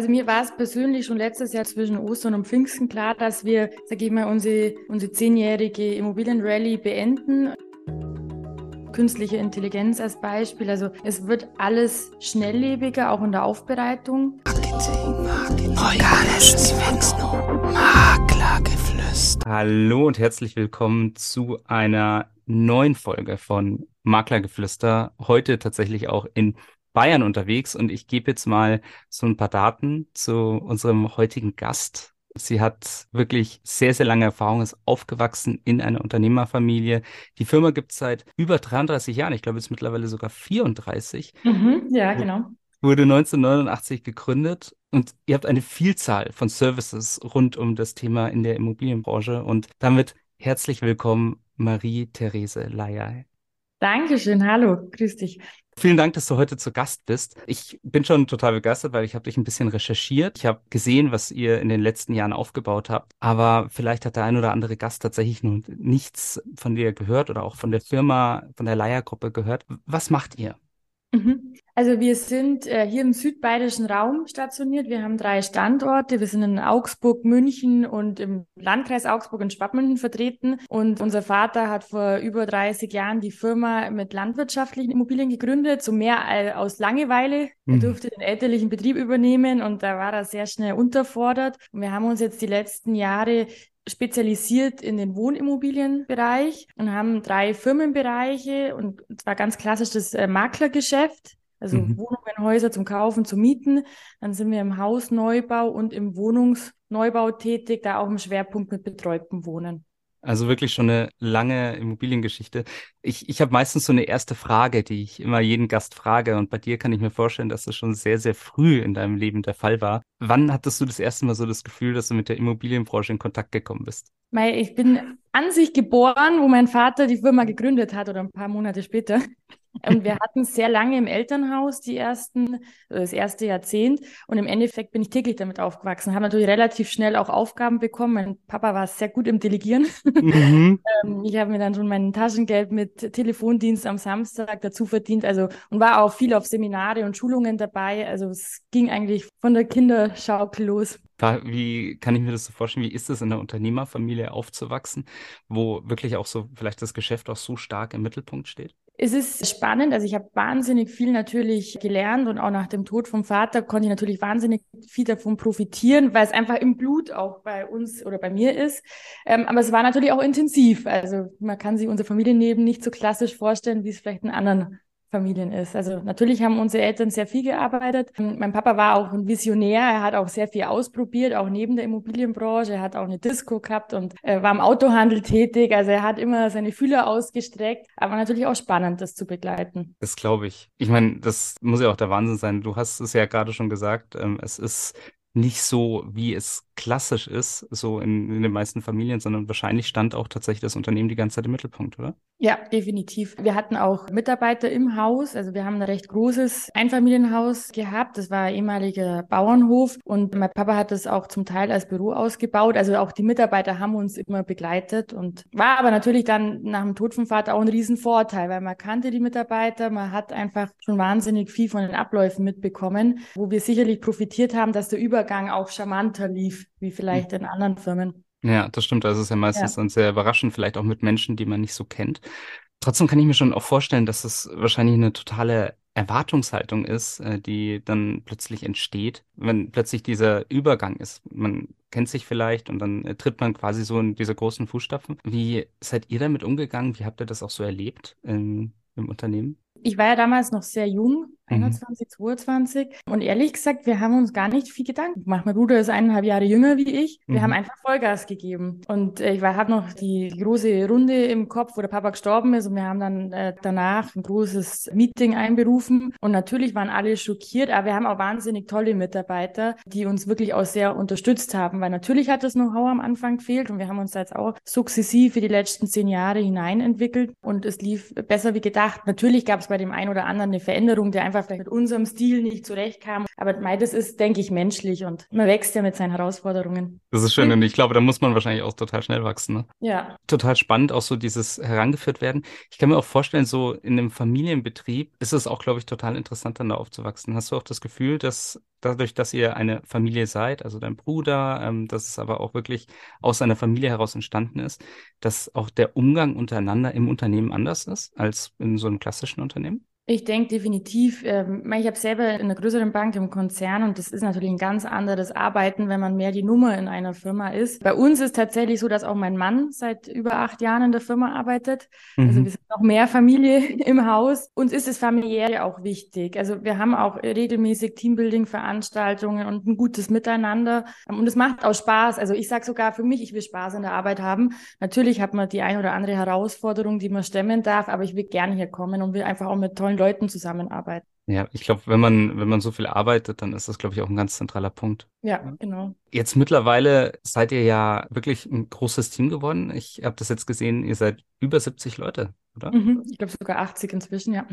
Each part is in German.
Also mir war es persönlich schon letztes Jahr zwischen Ostern und Pfingsten klar, dass wir, sage ich mal, unsere, unsere zehnjährige Immobilienrallye beenden. Künstliche Intelligenz als Beispiel. Also es wird alles schnelllebiger, auch in der Aufbereitung. Marketing, Marketing, organisches Wachstum, Maklergeflüster. Hallo und herzlich willkommen zu einer neuen Folge von Maklergeflüster. Heute tatsächlich auch in Bayern unterwegs und ich gebe jetzt mal so ein paar Daten zu unserem heutigen Gast. Sie hat wirklich sehr, sehr lange Erfahrung, ist aufgewachsen in einer Unternehmerfamilie. Die Firma gibt es seit über 33 Jahren. Ich glaube, es ist mittlerweile sogar 34. Mhm, ja, genau. Wurde 1989 gegründet und ihr habt eine Vielzahl von Services rund um das Thema in der Immobilienbranche. Und damit herzlich willkommen, Marie-Therese Leier. Dankeschön, hallo, grüß dich. Vielen Dank, dass du heute zu Gast bist. Ich bin schon total begeistert, weil ich habe dich ein bisschen recherchiert. Ich habe gesehen, was ihr in den letzten Jahren aufgebaut habt. Aber vielleicht hat der ein oder andere Gast tatsächlich noch nichts von dir gehört oder auch von der Firma, von der Leiergruppe gehört. Was macht ihr? Mhm. Also wir sind äh, hier im südbayerischen Raum stationiert. Wir haben drei Standorte. Wir sind in Augsburg, München und im Landkreis Augsburg und Schwabmünchen vertreten. Und unser Vater hat vor über 30 Jahren die Firma mit landwirtschaftlichen Immobilien gegründet, so mehr aus Langeweile. Er mhm. durfte den elterlichen Betrieb übernehmen und da war er sehr schnell unterfordert. Und wir haben uns jetzt die letzten Jahre spezialisiert in den Wohnimmobilienbereich und haben drei Firmenbereiche und zwar ganz klassisch das äh, Maklergeschäft, also mhm. Wohnungen, Häuser zum Kaufen, zum Mieten. Dann sind wir im Hausneubau und im Wohnungsneubau tätig, da auch im Schwerpunkt mit betreutem Wohnen. Also wirklich schon eine lange Immobiliengeschichte. Ich, ich habe meistens so eine erste Frage, die ich immer jeden Gast frage. Und bei dir kann ich mir vorstellen, dass das schon sehr, sehr früh in deinem Leben der Fall war. Wann hattest du das erste Mal so das Gefühl, dass du mit der Immobilienbranche in Kontakt gekommen bist? Ich bin an sich geboren, wo mein Vater die Firma gegründet hat oder ein paar Monate später. Und wir hatten sehr lange im Elternhaus die ersten, das erste Jahrzehnt. Und im Endeffekt bin ich täglich damit aufgewachsen. Habe natürlich relativ schnell auch Aufgaben bekommen. Mein Papa war sehr gut im Delegieren. Mhm. Ähm, ich habe mir dann schon mein Taschengeld mit Telefondienst am Samstag dazu verdient. Also und war auch viel auf Seminare und Schulungen dabei. Also es ging eigentlich von der Kinderschaukel los. Wie kann ich mir das so vorstellen? Wie ist es in einer Unternehmerfamilie aufzuwachsen, wo wirklich auch so vielleicht das Geschäft auch so stark im Mittelpunkt steht? Es ist spannend. Also ich habe wahnsinnig viel natürlich gelernt und auch nach dem Tod vom Vater konnte ich natürlich wahnsinnig viel davon profitieren, weil es einfach im Blut auch bei uns oder bei mir ist. Ähm, aber es war natürlich auch intensiv. Also man kann sich unser Familienleben nicht so klassisch vorstellen, wie es vielleicht in anderen Familien ist. Also natürlich haben unsere Eltern sehr viel gearbeitet. Mein Papa war auch ein Visionär. Er hat auch sehr viel ausprobiert, auch neben der Immobilienbranche. Er hat auch eine Disco gehabt und äh, war im Autohandel tätig. Also er hat immer seine Fühler ausgestreckt. Aber natürlich auch spannend, das zu begleiten. Das glaube ich. Ich meine, das muss ja auch der Wahnsinn sein. Du hast es ja gerade schon gesagt. Ähm, es ist nicht so, wie es klassisch ist, so in, in, den meisten Familien, sondern wahrscheinlich stand auch tatsächlich das Unternehmen die ganze Zeit im Mittelpunkt, oder? Ja, definitiv. Wir hatten auch Mitarbeiter im Haus. Also wir haben ein recht großes Einfamilienhaus gehabt. Das war ein ehemaliger Bauernhof und mein Papa hat das auch zum Teil als Büro ausgebaut. Also auch die Mitarbeiter haben uns immer begleitet und war aber natürlich dann nach dem Tod vom Vater auch ein Riesenvorteil, weil man kannte die Mitarbeiter, man hat einfach schon wahnsinnig viel von den Abläufen mitbekommen, wo wir sicherlich profitiert haben, dass der Übergang auch charmanter lief wie vielleicht in anderen Firmen. Ja, das stimmt. Also es ist ja meistens ja. dann sehr überraschend, vielleicht auch mit Menschen, die man nicht so kennt. Trotzdem kann ich mir schon auch vorstellen, dass es wahrscheinlich eine totale Erwartungshaltung ist, äh, die dann plötzlich entsteht, wenn plötzlich dieser Übergang ist. Man kennt sich vielleicht und dann äh, tritt man quasi so in diese großen Fußstapfen. Wie seid ihr damit umgegangen? Wie habt ihr das auch so erlebt im, im Unternehmen? Ich war ja damals noch sehr jung 21, 22. Und ehrlich gesagt, wir haben uns gar nicht viel Gedanken gemacht. Mein Bruder ist eineinhalb Jahre jünger wie ich. Wir mhm. haben einfach Vollgas gegeben. Und äh, ich habe noch die große Runde im Kopf, wo der Papa gestorben ist. Und wir haben dann äh, danach ein großes Meeting einberufen. Und natürlich waren alle schockiert, aber wir haben auch wahnsinnig tolle Mitarbeiter, die uns wirklich auch sehr unterstützt haben. Weil natürlich hat das Know-how am Anfang gefehlt. Und wir haben uns da jetzt auch sukzessive die letzten zehn Jahre hinein entwickelt. Und es lief besser wie gedacht. Natürlich gab es bei dem einen oder anderen eine Veränderung, der einfach einfach vielleicht mit unserem Stil nicht zurechtkam. Aber das ist, denke ich, menschlich und man wächst ja mit seinen Herausforderungen. Das ist schön und ich glaube, da muss man wahrscheinlich auch total schnell wachsen. Ne? Ja. Total spannend, auch so dieses herangeführt werden. Ich kann mir auch vorstellen, so in einem Familienbetrieb ist es auch, glaube ich, total interessant, dann da aufzuwachsen. Hast du auch das Gefühl, dass dadurch, dass ihr eine Familie seid, also dein Bruder, ähm, dass es aber auch wirklich aus einer Familie heraus entstanden ist, dass auch der Umgang untereinander im Unternehmen anders ist als in so einem klassischen Unternehmen? Ich denke definitiv. Ähm, ich habe selber in einer größeren Bank im Konzern und das ist natürlich ein ganz anderes Arbeiten, wenn man mehr die Nummer in einer Firma ist. Bei uns ist tatsächlich so, dass auch mein Mann seit über acht Jahren in der Firma arbeitet. Also mhm. Also wir sind noch mehr Familie im Haus. Uns ist das Familiäre auch wichtig. Also wir haben auch regelmäßig Teambuilding-Veranstaltungen und ein gutes Miteinander. Und es macht auch Spaß. Also ich sage sogar für mich, ich will Spaß in der Arbeit haben. Natürlich hat man die ein oder andere Herausforderung, die man stemmen darf, aber ich will gerne hier kommen und will einfach auch mit tollen Leuten zusammenarbeiten. Ja, ich glaube, wenn man, wenn man so viel arbeitet, dann ist das, glaube ich, auch ein ganz zentraler Punkt. Ja, genau. Jetzt mittlerweile seid ihr ja wirklich ein großes Team geworden. Ich habe das jetzt gesehen, ihr seid über 70 Leute, oder? Mhm, ich glaube sogar 80 inzwischen, ja.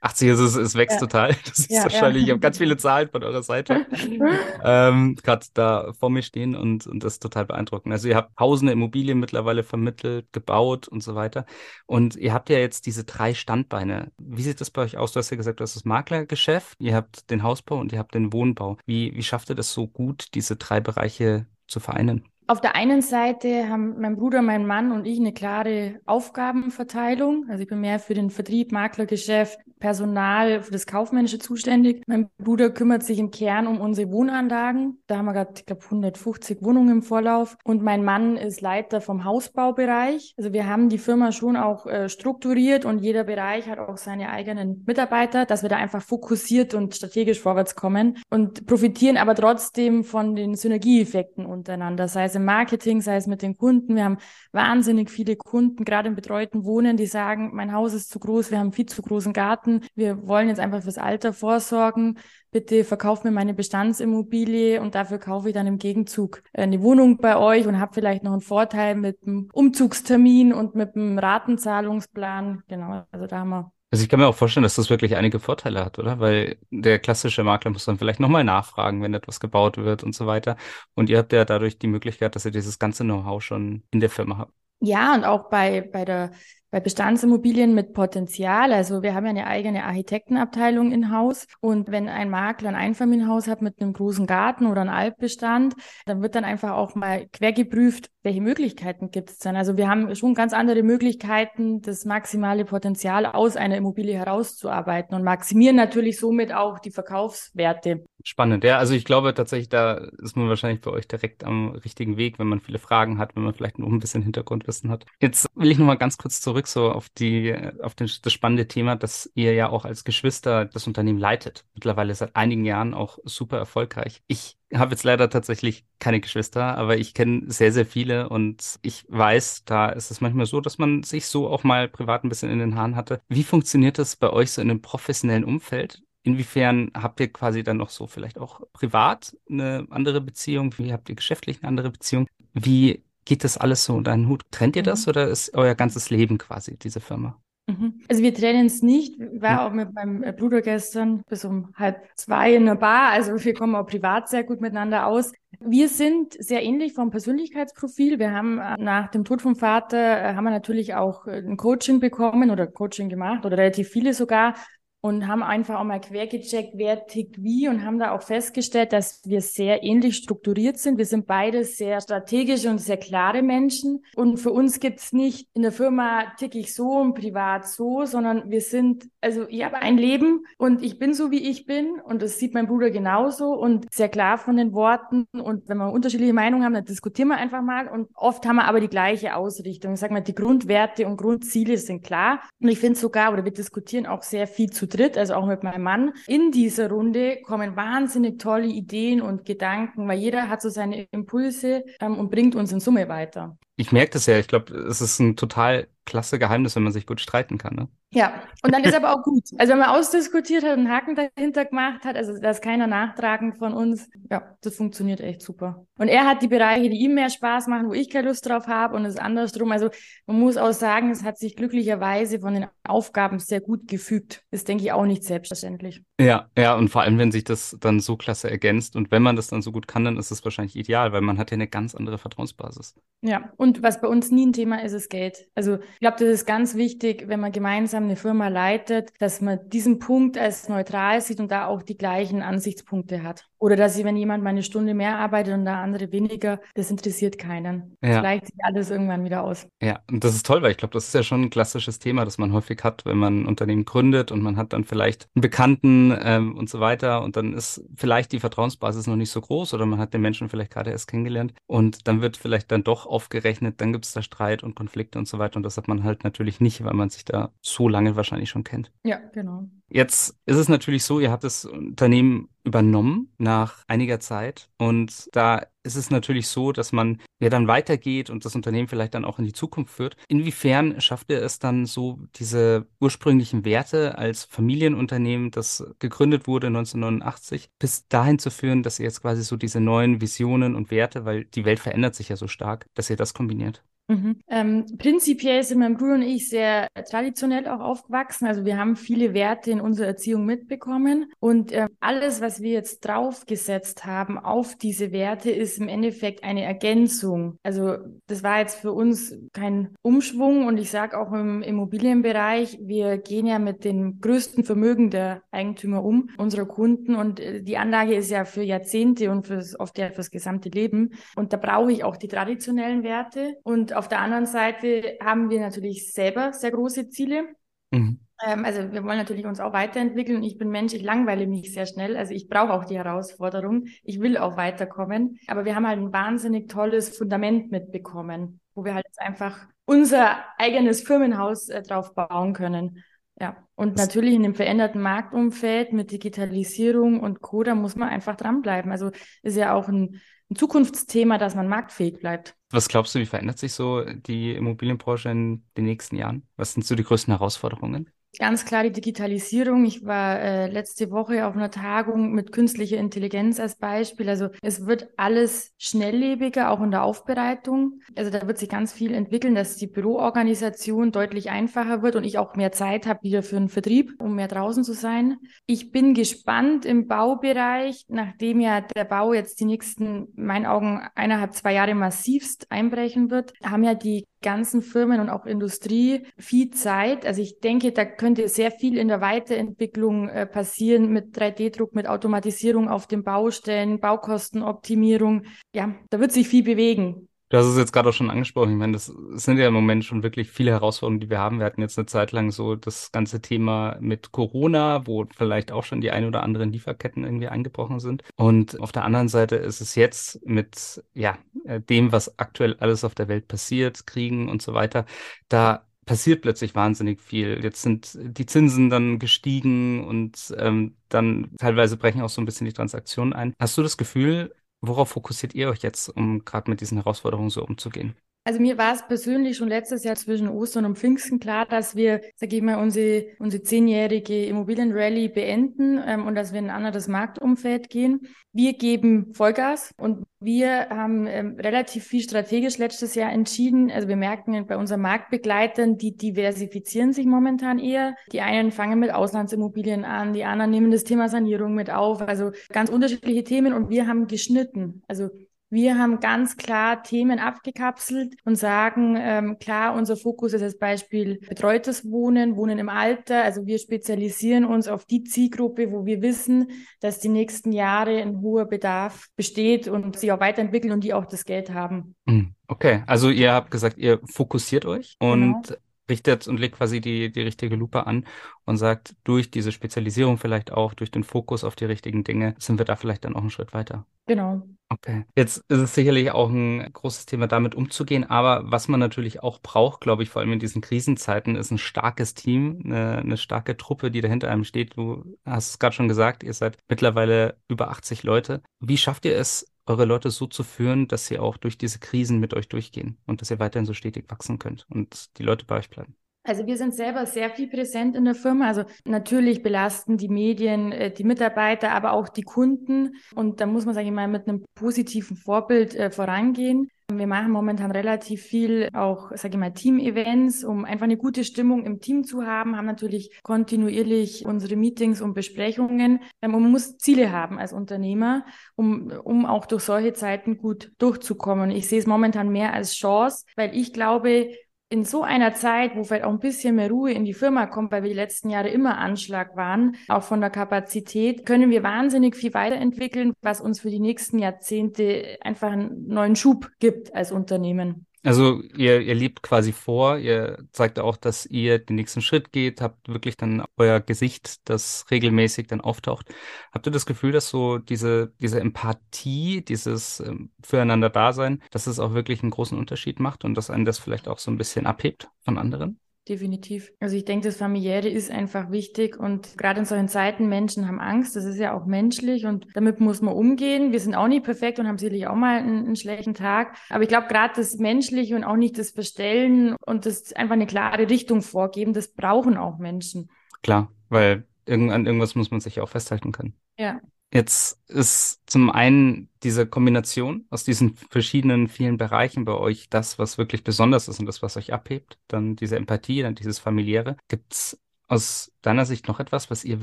80, also es, es wächst ja. total. Das ist ja, wahrscheinlich, ja. ich habe ganz viele Zahlen von eurer Seite ähm, gerade da vor mir stehen und, und das ist total beeindruckend. Also ihr habt tausende Immobilien mittlerweile vermittelt, gebaut und so weiter. Und ihr habt ja jetzt diese drei Standbeine. Wie sieht das bei euch aus? Du hast ja gesagt, du hast das Maklergeschäft, ihr habt den Hausbau und ihr habt den Wohnbau. Wie, wie schafft ihr das so gut, diese drei Bereiche zu vereinen? Auf der einen Seite haben mein Bruder, mein Mann und ich eine klare Aufgabenverteilung. Also ich bin mehr für den Vertrieb, Maklergeschäft, Personal, für das Kaufmännische zuständig. Mein Bruder kümmert sich im Kern um unsere Wohnanlagen. Da haben wir gerade, ich glaube, 150 Wohnungen im Vorlauf. Und mein Mann ist Leiter vom Hausbaubereich. Also wir haben die Firma schon auch äh, strukturiert und jeder Bereich hat auch seine eigenen Mitarbeiter, dass wir da einfach fokussiert und strategisch vorwärts kommen und profitieren aber trotzdem von den Synergieeffekten untereinander, sei es im Marketing, sei es mit den Kunden. Wir haben wahnsinnig viele Kunden, gerade im betreuten Wohnen, die sagen, mein Haus ist zu groß, wir haben viel zu großen Garten Garten. Wir wollen jetzt einfach fürs Alter vorsorgen. Bitte verkauft mir meine Bestandsimmobilie und dafür kaufe ich dann im Gegenzug eine Wohnung bei euch und habe vielleicht noch einen Vorteil mit dem Umzugstermin und mit dem Ratenzahlungsplan. Genau, also da haben wir also ich kann mir auch vorstellen, dass das wirklich einige Vorteile hat, oder? Weil der klassische Makler muss dann vielleicht nochmal nachfragen, wenn etwas gebaut wird und so weiter. Und ihr habt ja dadurch die Möglichkeit, dass ihr dieses ganze Know-how schon in der Firma habt. Ja, und auch bei, bei der bei Bestandsimmobilien mit Potenzial. Also wir haben ja eine eigene Architektenabteilung in Haus. Und wenn ein Makler ein Einfamilienhaus hat mit einem großen Garten oder einem Altbestand, dann wird dann einfach auch mal quer geprüft, welche Möglichkeiten gibt es dann. Also wir haben schon ganz andere Möglichkeiten, das maximale Potenzial aus einer Immobilie herauszuarbeiten und maximieren natürlich somit auch die Verkaufswerte. Spannend, ja. Also ich glaube tatsächlich, da ist man wahrscheinlich für euch direkt am richtigen Weg, wenn man viele Fragen hat, wenn man vielleicht noch ein bisschen Hintergrundwissen hat. Jetzt will ich noch mal ganz kurz zurück so auf die, auf den, das spannende Thema, dass ihr ja auch als Geschwister das Unternehmen leitet. Mittlerweile seit einigen Jahren auch super erfolgreich. Ich habe jetzt leider tatsächlich keine Geschwister, aber ich kenne sehr, sehr viele und ich weiß, da ist es manchmal so, dass man sich so auch mal privat ein bisschen in den Haaren hatte. Wie funktioniert das bei euch so in einem professionellen Umfeld? Inwiefern habt ihr quasi dann noch so vielleicht auch privat eine andere Beziehung? Wie habt ihr geschäftlich eine andere Beziehung? Wie geht das alles so unter einen Hut? Trennt ihr das mhm. oder ist euer ganzes Leben quasi diese Firma? Mhm. Also wir trennen es nicht. Ich war auch mit meinem Bruder gestern bis um halb zwei in der Bar. Also wir kommen auch privat sehr gut miteinander aus. Wir sind sehr ähnlich vom Persönlichkeitsprofil. Wir haben äh, nach dem Tod vom Vater äh, haben wir natürlich auch äh, ein Coaching bekommen oder Coaching gemacht oder relativ viele sogar und haben einfach auch mal quergecheckt, wer tickt wie und haben da auch festgestellt, dass wir sehr ähnlich strukturiert sind. Wir sind beide sehr strategische und sehr klare Menschen. Und für uns gibt's nicht in der Firma tick ich so und privat so, sondern wir sind, also ich habe ein Leben und ich bin so, wie ich bin. Und das sieht mein Bruder genauso und sehr klar von den Worten. Und wenn wir unterschiedliche Meinungen haben, dann diskutieren wir einfach mal. Und oft haben wir aber die gleiche Ausrichtung. Ich sag mal, die Grundwerte und Grundziele sind klar. Und ich finde sogar, oder wir diskutieren auch sehr viel zu dritt, also auch mit meinem Mann. In dieser Runde kommen wahnsinnig tolle Ideen und Gedanken, weil jeder hat so seine Impulse ähm, und bringt uns in Summe weiter. Ich merke das ja. Ich glaube, es ist ein total klasse Geheimnis, wenn man sich gut streiten kann. Ne? Ja, und dann ist aber auch gut. Also wenn man ausdiskutiert hat und einen Haken dahinter gemacht hat, also da ist keiner nachtragend von uns, ja, das funktioniert echt super. Und er hat die Bereiche, die ihm mehr Spaß machen, wo ich keine Lust drauf habe und es ist andersrum. Also man muss auch sagen, es hat sich glücklicherweise von den Aufgaben sehr gut gefügt. Das denke ich auch nicht selbstverständlich. Ja, ja, und vor allem, wenn sich das dann so klasse ergänzt und wenn man das dann so gut kann, dann ist es wahrscheinlich ideal, weil man hat ja eine ganz andere Vertrauensbasis. Ja, und was bei uns nie ein Thema ist, ist Geld. Also ich glaube, das ist ganz wichtig, wenn man gemeinsam eine Firma leitet, dass man diesen Punkt als neutral sieht und da auch die gleichen Ansichtspunkte hat. Oder dass sie, wenn jemand mal eine Stunde mehr arbeitet und der andere weniger, das interessiert keinen. Ja. Das gleicht sich alles irgendwann wieder aus. Ja, und das ist toll, weil ich glaube, das ist ja schon ein klassisches Thema, das man häufig hat, wenn man ein Unternehmen gründet und man hat dann vielleicht einen Bekannten ähm, und so weiter und dann ist vielleicht die Vertrauensbasis noch nicht so groß oder man hat den Menschen vielleicht gerade erst kennengelernt und dann wird vielleicht dann doch aufgerechnet, dann gibt es da Streit und Konflikte und so weiter und das hat man halt natürlich nicht, weil man sich da so lange wahrscheinlich schon kennt. Ja, genau. Jetzt ist es natürlich so, ihr habt das Unternehmen übernommen nach einiger Zeit und da ist es natürlich so, dass man ja dann weitergeht und das Unternehmen vielleicht dann auch in die Zukunft führt. Inwiefern schafft ihr es dann so, diese ursprünglichen Werte als Familienunternehmen, das gegründet wurde 1989, bis dahin zu führen, dass ihr jetzt quasi so diese neuen Visionen und Werte, weil die Welt verändert sich ja so stark, dass ihr das kombiniert? Mhm. Ähm, prinzipiell sind mein Bruder und ich sehr traditionell auch aufgewachsen. Also wir haben viele Werte in unserer Erziehung mitbekommen und äh, alles, was wir jetzt draufgesetzt haben auf diese Werte, ist im Endeffekt eine Ergänzung. Also das war jetzt für uns kein Umschwung und ich sage auch im Immobilienbereich, wir gehen ja mit den größten Vermögen der Eigentümer um, unserer Kunden und äh, die Anlage ist ja für Jahrzehnte und fürs, oft ja fürs gesamte Leben und da brauche ich auch die traditionellen Werte und auf der anderen Seite haben wir natürlich selber sehr große Ziele. Mhm. Ähm, also wir wollen natürlich uns auch weiterentwickeln. Ich bin Mensch, ich langweile mich sehr schnell. Also ich brauche auch die Herausforderung. Ich will auch weiterkommen. Aber wir haben halt ein wahnsinnig tolles Fundament mitbekommen, wo wir halt jetzt einfach unser eigenes Firmenhaus äh, drauf bauen können. Ja, und natürlich in dem veränderten Marktumfeld mit Digitalisierung und Co., da muss man einfach dranbleiben. Also ist ja auch ein ein Zukunftsthema, dass man marktfähig bleibt. Was glaubst du, wie verändert sich so die Immobilienbranche in den nächsten Jahren? Was sind so die größten Herausforderungen? Ganz klar die Digitalisierung. Ich war äh, letzte Woche auf einer Tagung mit künstlicher Intelligenz als Beispiel. Also es wird alles schnelllebiger, auch in der Aufbereitung. Also da wird sich ganz viel entwickeln, dass die Büroorganisation deutlich einfacher wird und ich auch mehr Zeit habe wieder für den Vertrieb, um mehr draußen zu sein. Ich bin gespannt im Baubereich, nachdem ja der Bau jetzt die nächsten, in meinen Augen, eineinhalb, zwei Jahre massivst einbrechen wird, haben ja die ganzen Firmen und auch Industrie viel Zeit. Also ich denke, da könnte sehr viel in der Weiterentwicklung äh, passieren mit 3D-Druck, mit Automatisierung auf den Baustellen, Baukostenoptimierung. Ja, da wird sich viel bewegen. Du hast es jetzt gerade auch schon angesprochen. Ich meine, das sind ja im Moment schon wirklich viele Herausforderungen, die wir haben. Wir hatten jetzt eine Zeit lang so das ganze Thema mit Corona, wo vielleicht auch schon die ein oder anderen Lieferketten irgendwie eingebrochen sind. Und auf der anderen Seite ist es jetzt mit, ja, äh, dem, was aktuell alles auf der Welt passiert, Kriegen und so weiter, da passiert plötzlich wahnsinnig viel. Jetzt sind die Zinsen dann gestiegen und ähm, dann teilweise brechen auch so ein bisschen die Transaktionen ein. Hast du das Gefühl, Worauf fokussiert ihr euch jetzt, um gerade mit diesen Herausforderungen so umzugehen? Also mir war es persönlich schon letztes Jahr zwischen Ostern und Pfingsten klar, dass wir, sage ich mal, unsere, unsere zehnjährige Immobilienrally beenden ähm, und dass wir in ein anderes Marktumfeld gehen. Wir geben Vollgas und wir haben ähm, relativ viel strategisch letztes Jahr entschieden. Also wir merken bei unseren Marktbegleitern, die diversifizieren sich momentan eher. Die einen fangen mit Auslandsimmobilien an, die anderen nehmen das Thema Sanierung mit auf. Also ganz unterschiedliche Themen und wir haben geschnitten. Also wir haben ganz klar Themen abgekapselt und sagen, ähm, klar, unser Fokus ist als Beispiel betreutes Wohnen, Wohnen im Alter. Also wir spezialisieren uns auf die Zielgruppe, wo wir wissen, dass die nächsten Jahre ein hoher Bedarf besteht und sich auch weiterentwickeln und die auch das Geld haben. Hm, okay, also ihr habt gesagt, ihr fokussiert euch und genau richtet und legt quasi die, die richtige Lupe an und sagt, durch diese Spezialisierung vielleicht auch, durch den Fokus auf die richtigen Dinge, sind wir da vielleicht dann auch einen Schritt weiter. Genau. Okay. Jetzt ist es sicherlich auch ein großes Thema, damit umzugehen. Aber was man natürlich auch braucht, glaube ich, vor allem in diesen Krisenzeiten, ist ein starkes Team, eine, eine starke Truppe, die dahinter einem steht. Du hast es gerade schon gesagt, ihr seid mittlerweile über 80 Leute. Wie schafft ihr es, eure Leute so zu führen, dass sie auch durch diese Krisen mit euch durchgehen und dass ihr weiterhin so stetig wachsen könnt und die Leute bei euch bleiben? Also wir sind selber sehr viel präsent in der Firma. Also natürlich belasten die Medien äh, die Mitarbeiter, aber auch die Kunden. Und da muss man, sage ich mal, mit einem positiven Vorbild äh, vorangehen. Wir machen momentan relativ viel auch, sage ich mal, Team-Events, um einfach eine gute Stimmung im Team zu haben, haben natürlich kontinuierlich unsere Meetings und Besprechungen. Ähm, man muss Ziele haben als Unternehmer, um, um auch durch solche Zeiten gut durchzukommen. Ich sehe es momentan mehr als Chance, weil ich glaube, in so einer Zeit, wo vielleicht auch ein bisschen mehr Ruhe in die Firma kommt, weil wir die letzten Jahre immer Anschlag waren, auch von der Kapazität, können wir wahnsinnig viel weiterentwickeln, was uns für die nächsten Jahrzehnte einfach einen neuen Schub gibt als Unternehmen. Also ihr, ihr lebt quasi vor, ihr zeigt auch, dass ihr den nächsten Schritt geht, habt wirklich dann euer Gesicht, das regelmäßig dann auftaucht. Habt ihr das Gefühl, dass so diese, diese Empathie, dieses ähm, Füreinander-Dasein, dass es auch wirklich einen großen Unterschied macht und dass einen das vielleicht auch so ein bisschen abhebt von anderen? Definitiv. Also ich denke, das Familiäre ist einfach wichtig und gerade in solchen Zeiten, Menschen haben Angst, das ist ja auch menschlich und damit muss man umgehen. Wir sind auch nicht perfekt und haben sicherlich auch mal einen, einen schlechten Tag, aber ich glaube, gerade das Menschliche und auch nicht das Verstellen und das einfach eine klare Richtung vorgeben, das brauchen auch Menschen. Klar, weil an irgendwas muss man sich auch festhalten können. Ja. Jetzt ist zum einen diese Kombination aus diesen verschiedenen vielen Bereichen bei euch das, was wirklich besonders ist und das, was euch abhebt. Dann diese Empathie, dann dieses familiäre. Gibt's aus deiner Sicht noch etwas, was ihr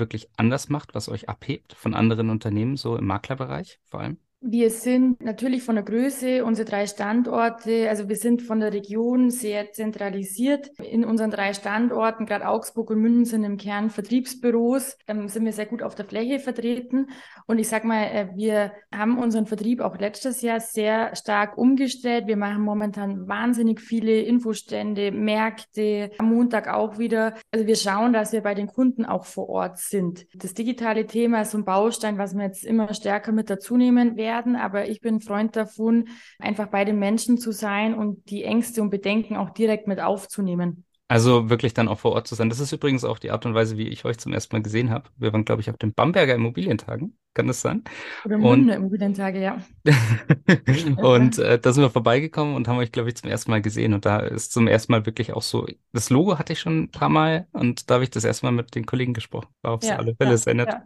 wirklich anders macht, was euch abhebt von anderen Unternehmen, so im Maklerbereich vor allem? Wir sind natürlich von der Größe, unsere drei Standorte, also wir sind von der Region sehr zentralisiert. In unseren drei Standorten, gerade Augsburg und München sind im Kern Vertriebsbüros, ähm, sind wir sehr gut auf der Fläche vertreten. Und ich sag mal, äh, wir haben unseren Vertrieb auch letztes Jahr sehr stark umgestellt. Wir machen momentan wahnsinnig viele Infostände, Märkte, am Montag auch wieder. Also wir schauen, dass wir bei den Kunden auch vor Ort sind. Das digitale Thema ist so ein Baustein, was wir jetzt immer stärker mit dazu nehmen werden werden, aber ich bin Freund davon, einfach bei den Menschen zu sein und die Ängste und Bedenken auch direkt mit aufzunehmen. Also wirklich dann auch vor Ort zu sein. Das ist übrigens auch die Art und Weise, wie ich euch zum ersten Mal gesehen habe. Wir waren, glaube ich, auf den Bamberger Immobilientagen. Kann das sein? Oder Munde Immobilientage, ja. und äh, da sind wir vorbeigekommen und haben euch, glaube ich, zum ersten Mal gesehen. Und da ist zum ersten Mal wirklich auch so, das Logo hatte ich schon ein paar Mal und da habe ich das erste Mal mit den Kollegen gesprochen. War auf ja, alle Fälle ja, sehr nett. Ja.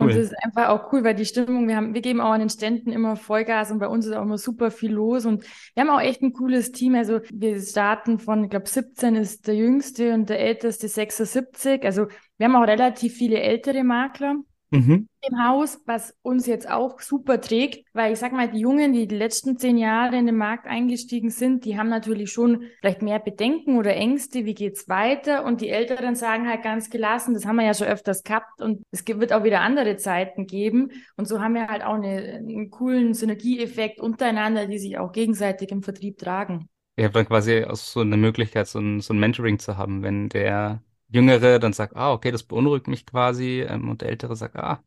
Cool. Und das ist einfach auch cool, weil die Stimmung, wir haben, wir geben auch an den Ständen immer Vollgas und bei uns ist auch immer super viel los und wir haben auch echt ein cooles Team. Also wir starten von, ich glaube, 17 ist der jüngste und der älteste 76. Also wir haben auch relativ viele ältere Makler mhm. im Haus, was uns jetzt auch super trägt, weil ich sag mal, die Jungen, die die letzten zehn Jahre in den Markt eingestiegen sind, die haben natürlich schon vielleicht mehr Bedenken oder Ängste, wie geht's weiter? Und die Älteren sagen halt ganz gelassen, das haben wir ja schon öfters gehabt und es wird auch wieder andere Zeiten geben. Und so haben wir halt auch eine, einen coolen Synergieeffekt untereinander, die sich auch gegenseitig im Vertrieb tragen. Ihr habt dann quasi auch so eine Möglichkeit, so ein, so ein Mentoring zu haben, wenn der Jüngere dann sagt, ah, okay, das beunruhigt mich quasi, ähm, und der Ältere sagt, ah,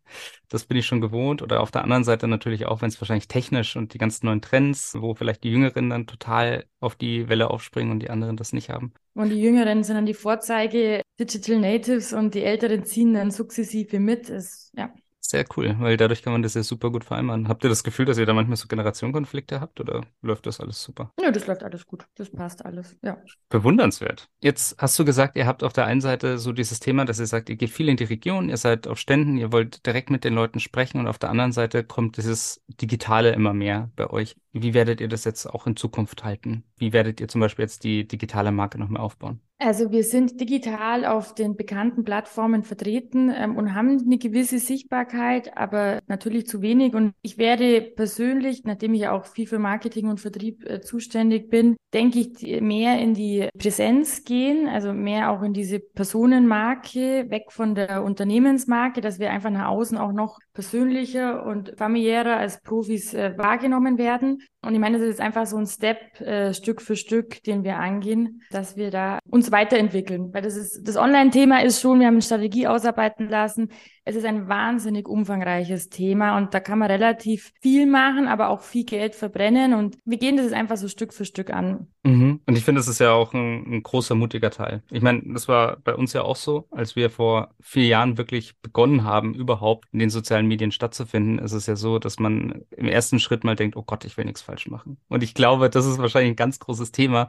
das bin ich schon gewohnt. Oder auf der anderen Seite natürlich auch, wenn es wahrscheinlich technisch und die ganzen neuen Trends, wo vielleicht die Jüngeren dann total auf die Welle aufspringen und die anderen das nicht haben. Und die Jüngeren sind dann die Vorzeige Digital Natives und die Älteren ziehen dann sukzessive mit. Es, ja. Sehr cool, weil dadurch kann man das ja super gut vereinbaren. Habt ihr das Gefühl, dass ihr da manchmal so Generationenkonflikte habt oder läuft das alles super? Ja, das läuft alles gut. Das passt alles, ja. Bewundernswert. Jetzt hast du gesagt, ihr habt auf der einen Seite so dieses Thema, dass ihr sagt, ihr geht viel in die Region, ihr seid auf Ständen, ihr wollt direkt mit den Leuten sprechen und auf der anderen Seite kommt dieses Digitale immer mehr bei euch. Wie werdet ihr das jetzt auch in Zukunft halten? Wie werdet ihr zum Beispiel jetzt die digitale Marke noch mehr aufbauen? Also wir sind digital auf den bekannten Plattformen vertreten ähm, und haben eine gewisse Sichtbarkeit, aber natürlich zu wenig. Und ich werde persönlich, nachdem ich auch viel für Marketing und Vertrieb äh, zuständig bin, denke ich, mehr in die Präsenz gehen, also mehr auch in diese Personenmarke, weg von der Unternehmensmarke, dass wir einfach nach außen auch noch persönlicher und familiärer als Profis äh, wahrgenommen werden. Und ich meine, das ist einfach so ein Step äh, Stück für Stück, den wir angehen, dass wir da uns weiterentwickeln. Weil das ist, das Online-Thema ist schon, wir haben eine Strategie ausarbeiten lassen. Es ist ein wahnsinnig umfangreiches Thema und da kann man relativ viel machen, aber auch viel Geld verbrennen. Und wir gehen das einfach so Stück für Stück an. Mhm. Und ich finde, das ist ja auch ein, ein großer, mutiger Teil. Ich meine, das war bei uns ja auch so, als wir vor vier Jahren wirklich begonnen haben, überhaupt in den sozialen Medien stattzufinden, ist es ja so, dass man im ersten Schritt mal denkt, oh Gott, ich will nichts falsch machen. Und ich glaube, das ist wahrscheinlich ein ganz großes Thema,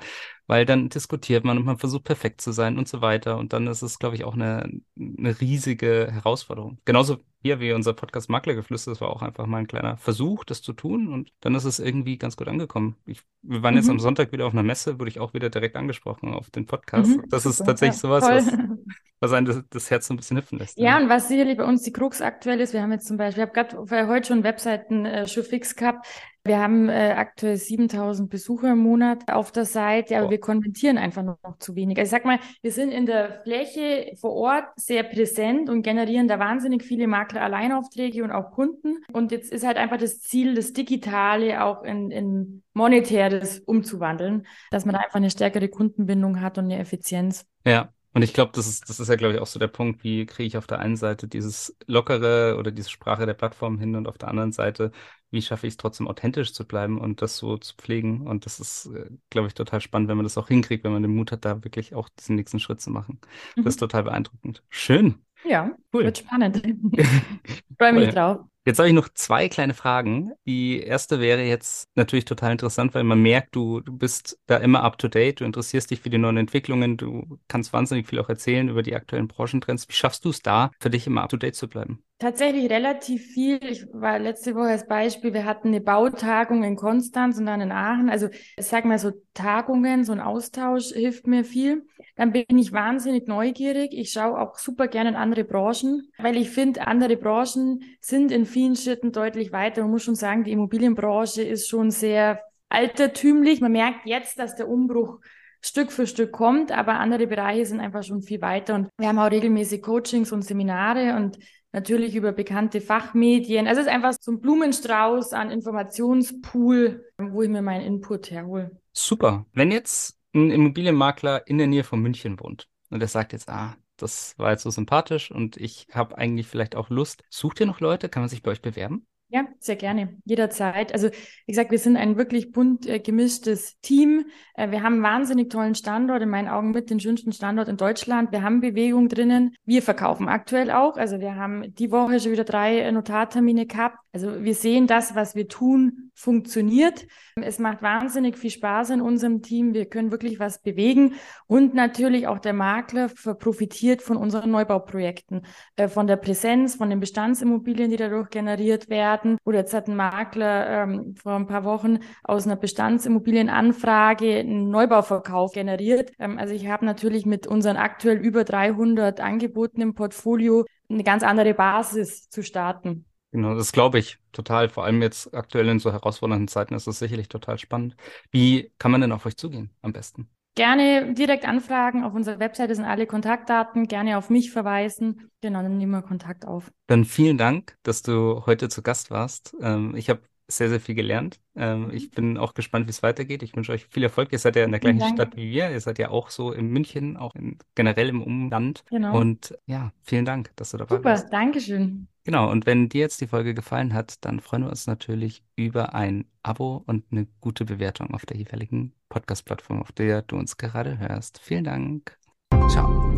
weil dann diskutiert man und man versucht perfekt zu sein und so weiter. Und dann ist es, glaube ich, auch eine, eine riesige Herausforderung. Genauso hier wie unser Podcast Maklergeflüster, das war auch einfach mal ein kleiner Versuch, das zu tun. Und dann ist es irgendwie ganz gut angekommen. Ich, wir waren mhm. jetzt am Sonntag wieder auf einer Messe, wurde ich auch wieder direkt angesprochen auf den Podcast. Mhm, das super, ist tatsächlich ja, sowas, was, was einem das, das, Herz so ein bisschen hüpfen lässt. Ja, ja, und was sicherlich bei uns die Krux aktuell ist, wir haben jetzt zum Beispiel, ich habe gerade heute schon Webseiten äh, schon fix gehabt, wir haben äh, aktuell 7000 Besucher im Monat auf der Seite, aber oh. wir konvertieren einfach noch, noch zu wenig. Also ich sag mal, wir sind in der Fläche vor Ort sehr präsent und generieren da wahnsinnig viele Makler-Alleinaufträge und auch Kunden. Und jetzt ist halt einfach das Ziel, das Digitale auch in, in monetäres umzuwandeln, dass man da einfach eine stärkere Kundenbindung hat und eine Effizienz. Ja, und ich glaube, das ist, das ist ja, glaube ich, auch so der Punkt, wie kriege ich auf der einen Seite dieses Lockere oder diese Sprache der Plattform hin und auf der anderen Seite, wie schaffe ich es trotzdem authentisch zu bleiben und das so zu pflegen. Und das ist, äh, glaube ich, total spannend, wenn man das auch hinkriegt, wenn man den Mut hat, da wirklich auch diesen nächsten Schritt zu machen. Mhm. Das ist total beeindruckend. Schön. Ja, cool. Wird spannend. Freue mich drauf. Jetzt habe ich noch zwei kleine Fragen. Die erste wäre jetzt natürlich total interessant, weil man merkt, du, du bist da immer up to date, du interessierst dich für die neuen Entwicklungen, du kannst wahnsinnig viel auch erzählen über die aktuellen Branchentrends. Wie schaffst du es da, für dich immer up to date zu bleiben? Tatsächlich relativ viel. Ich war letzte Woche als Beispiel, wir hatten eine Bautagung in Konstanz und dann in Aachen. Also ich sag mal so Tagungen, so ein Austausch hilft mir viel. Dann bin ich wahnsinnig neugierig. Ich schaue auch super gerne in andere Branchen, weil ich finde, andere Branchen sind in vielen Schritten deutlich weiter. Man muss schon sagen, die Immobilienbranche ist schon sehr altertümlich. Man merkt jetzt, dass der Umbruch Stück für Stück kommt, aber andere Bereiche sind einfach schon viel weiter. Und wir haben auch regelmäßig Coachings und Seminare und natürlich über bekannte Fachmedien. Also es ist einfach so ein Blumenstrauß an Informationspool, wo ich mir meinen Input herhole. Super. Wenn jetzt ein Immobilienmakler in der Nähe von München wohnt und der sagt jetzt, ah, das war jetzt so sympathisch und ich habe eigentlich vielleicht auch Lust. Sucht ihr noch Leute? Kann man sich bei euch bewerben? Ja, sehr gerne, jederzeit. Also wie gesagt, wir sind ein wirklich bunt äh, gemischtes Team. Äh, wir haben einen wahnsinnig tollen Standort, in meinen Augen mit den schönsten Standort in Deutschland. Wir haben Bewegung drinnen. Wir verkaufen aktuell auch. Also wir haben die Woche schon wieder drei äh, Notartermine gehabt. Also wir sehen das, was wir tun, funktioniert. Es macht wahnsinnig viel Spaß in unserem Team. Wir können wirklich was bewegen. Und natürlich auch der Makler profitiert von unseren Neubauprojekten, äh, von der Präsenz, von den Bestandsimmobilien, die dadurch generiert werden. Oder jetzt hat ein Makler ähm, vor ein paar Wochen aus einer Bestandsimmobilienanfrage einen Neubauverkauf generiert. Ähm, also ich habe natürlich mit unseren aktuell über 300 Angeboten im Portfolio eine ganz andere Basis zu starten. Genau, das glaube ich total. Vor allem jetzt aktuell in so herausfordernden Zeiten ist das sicherlich total spannend. Wie kann man denn auf euch zugehen am besten? Gerne direkt anfragen. Auf unserer Webseite sind alle Kontaktdaten. Gerne auf mich verweisen. Genau, dann nehmen wir Kontakt auf. Dann vielen Dank, dass du heute zu Gast warst. Ähm, ich habe sehr, sehr viel gelernt. Ähm, ich bin auch gespannt, wie es weitergeht. Ich wünsche euch viel Erfolg. Ihr seid ja in der gleichen Stadt wie wir. Ihr seid ja auch so in München, auch in, generell im Umland. Genau. Und ja, vielen Dank, dass du dabei Super, warst. Super, Dankeschön. Genau, und wenn dir jetzt die Folge gefallen hat, dann freuen wir uns natürlich über ein Abo und eine gute Bewertung auf der jeweiligen Podcast-Plattform, auf der du uns gerade hörst. Vielen Dank. Ciao.